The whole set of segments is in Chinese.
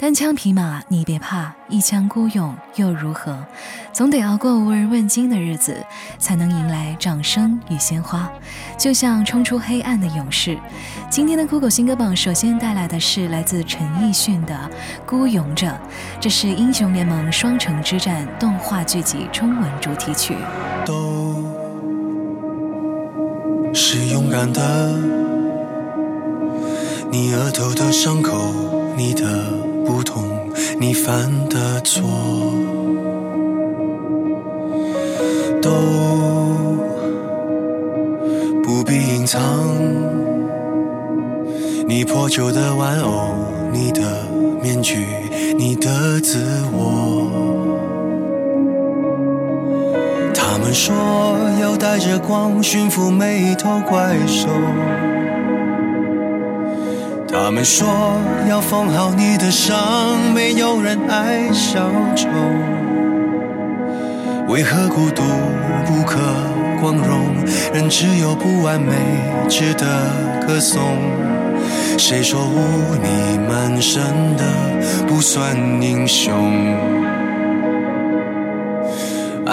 单枪匹马你别怕，一腔孤勇又如何？总得熬过无人问津的日子，才能迎来掌声与鲜花。就像冲出黑暗的勇士。今天的酷狗新歌榜首先带来的是来自陈奕迅的《孤勇者》，这是英雄联盟双城之战动画剧集中文主题曲。都是勇敢的，你额头的伤口，你的。不同，你犯的错都不必隐藏。你破旧的玩偶，你的面具，你的自我。他们说要带着光驯服每一头怪兽。他们说要缝好你的伤，没有人爱小丑。为何孤独不可光荣？人只有不完美值得歌颂。谁说污泥满身的不算英雄？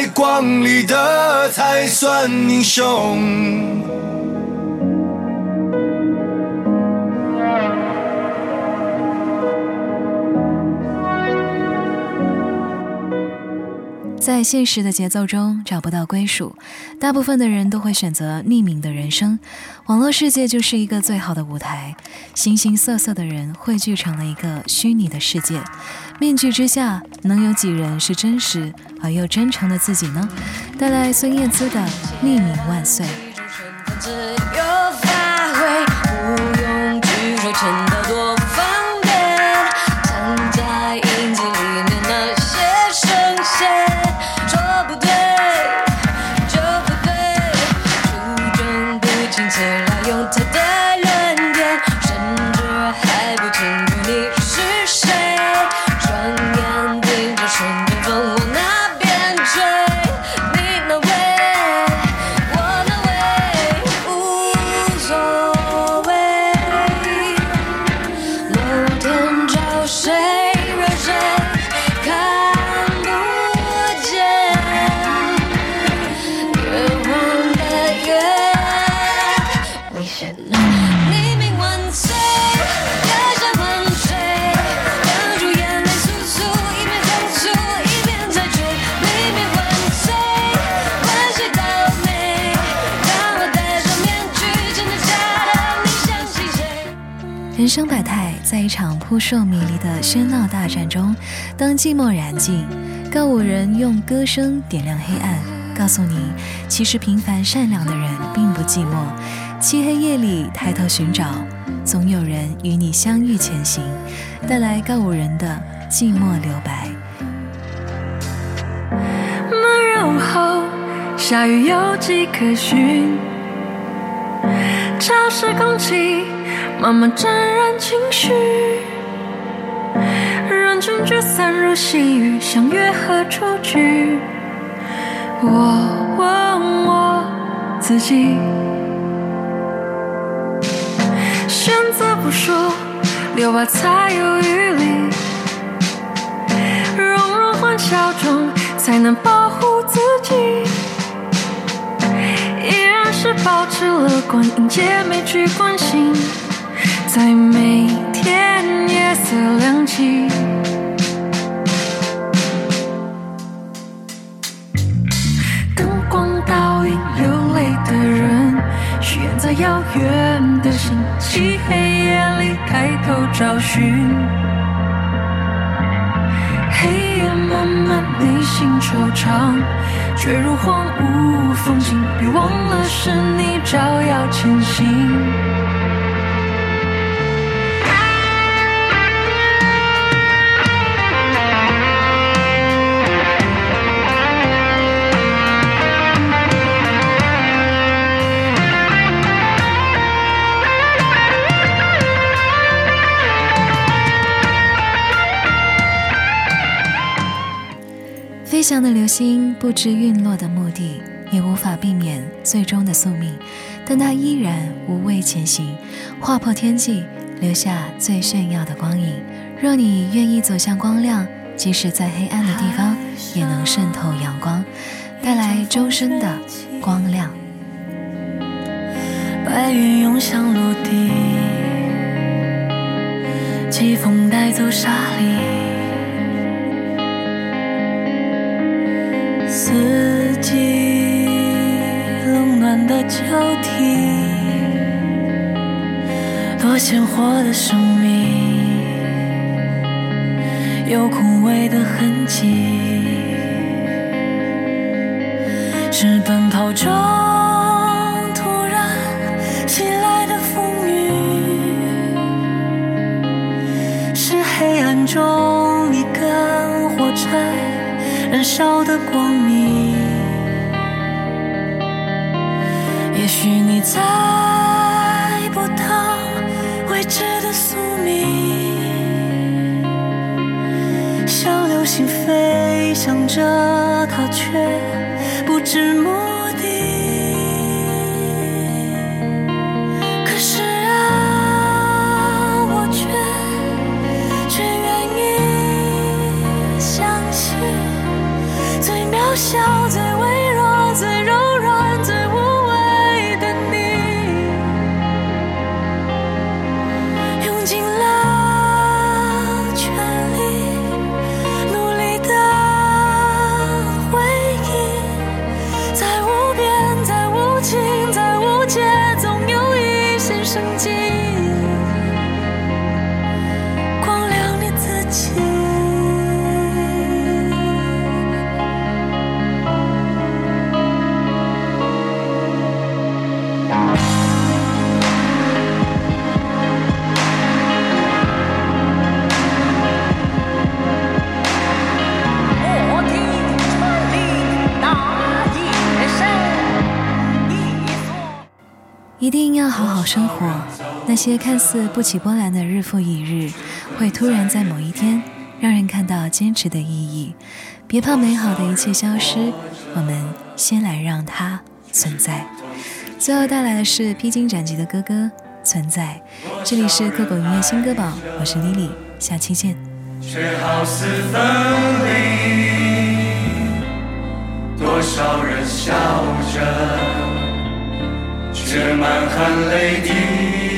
在光里的才算英雄。在现实的节奏中找不到归属，大部分的人都会选择匿名的人生。网络世界就是一个最好的舞台，形形色色的人汇聚成了一个虚拟的世界。面具之下，能有几人是真实而又真诚的自己呢？带来孙燕姿的《匿名万岁》。So. 人生百态，在一场扑朔迷离的喧闹大战中，当寂寞燃尽，告五人用歌声点亮黑暗，告诉你，其实平凡善良的人并不寂寞。漆黑夜里抬头寻找，总有人与你相遇前行。带来告五人的寂寞留白。梦入后，下雨有迹可循，潮湿空气。慢慢沾染情绪，人群聚散如细雨，相约何处去？我问我自己，选择不说，留白才有余力，融入欢笑中，才能保护自己。是保持乐观，迎接每句关心。在每天夜色亮起，灯光倒影流泪的人，许愿在遥远的星期黑夜里抬头找寻。黑夜漫漫，内心惆怅，坠入荒芜风景。别忘了，是你照耀前行。翔的流星不知陨落的目的，也无法避免最终的宿命，但它依然无畏前行，划破天际，留下最炫耀的光影。若你愿意走向光亮，即使在黑暗的地方，也能渗透阳光，带来周身的光亮。白云涌向陆地，季风带走沙粒，四季冷暖的交替，多鲜活的生命。有枯萎的痕迹，是奔跑中突然袭来的风雨，是黑暗中一根火柴燃烧的光明。也许你猜不到未知的宿命。像流星飞翔着，它却不知目生机，光亮你自己。一定要好好生活。那些看似不起波澜的日复一日，会突然在某一天让人看到坚持的意义。别怕美好的一切消失，我们先来让它存在。最后带来的是披荆斩棘的哥哥《存在》。这里是酷狗音乐新歌榜，我是 Lily，下期见。却好似分离。多少人笑着，这满含泪滴。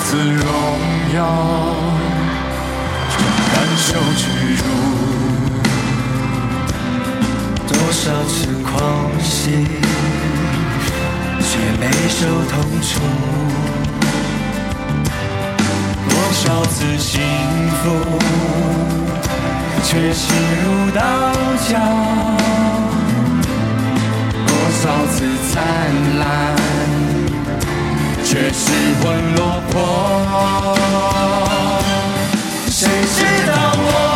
少次荣耀，却感受屈辱；多少次狂喜，却没受痛楚；多少次幸福，却心如刀绞；多少次灿烂。却失魂落魄。谁知道我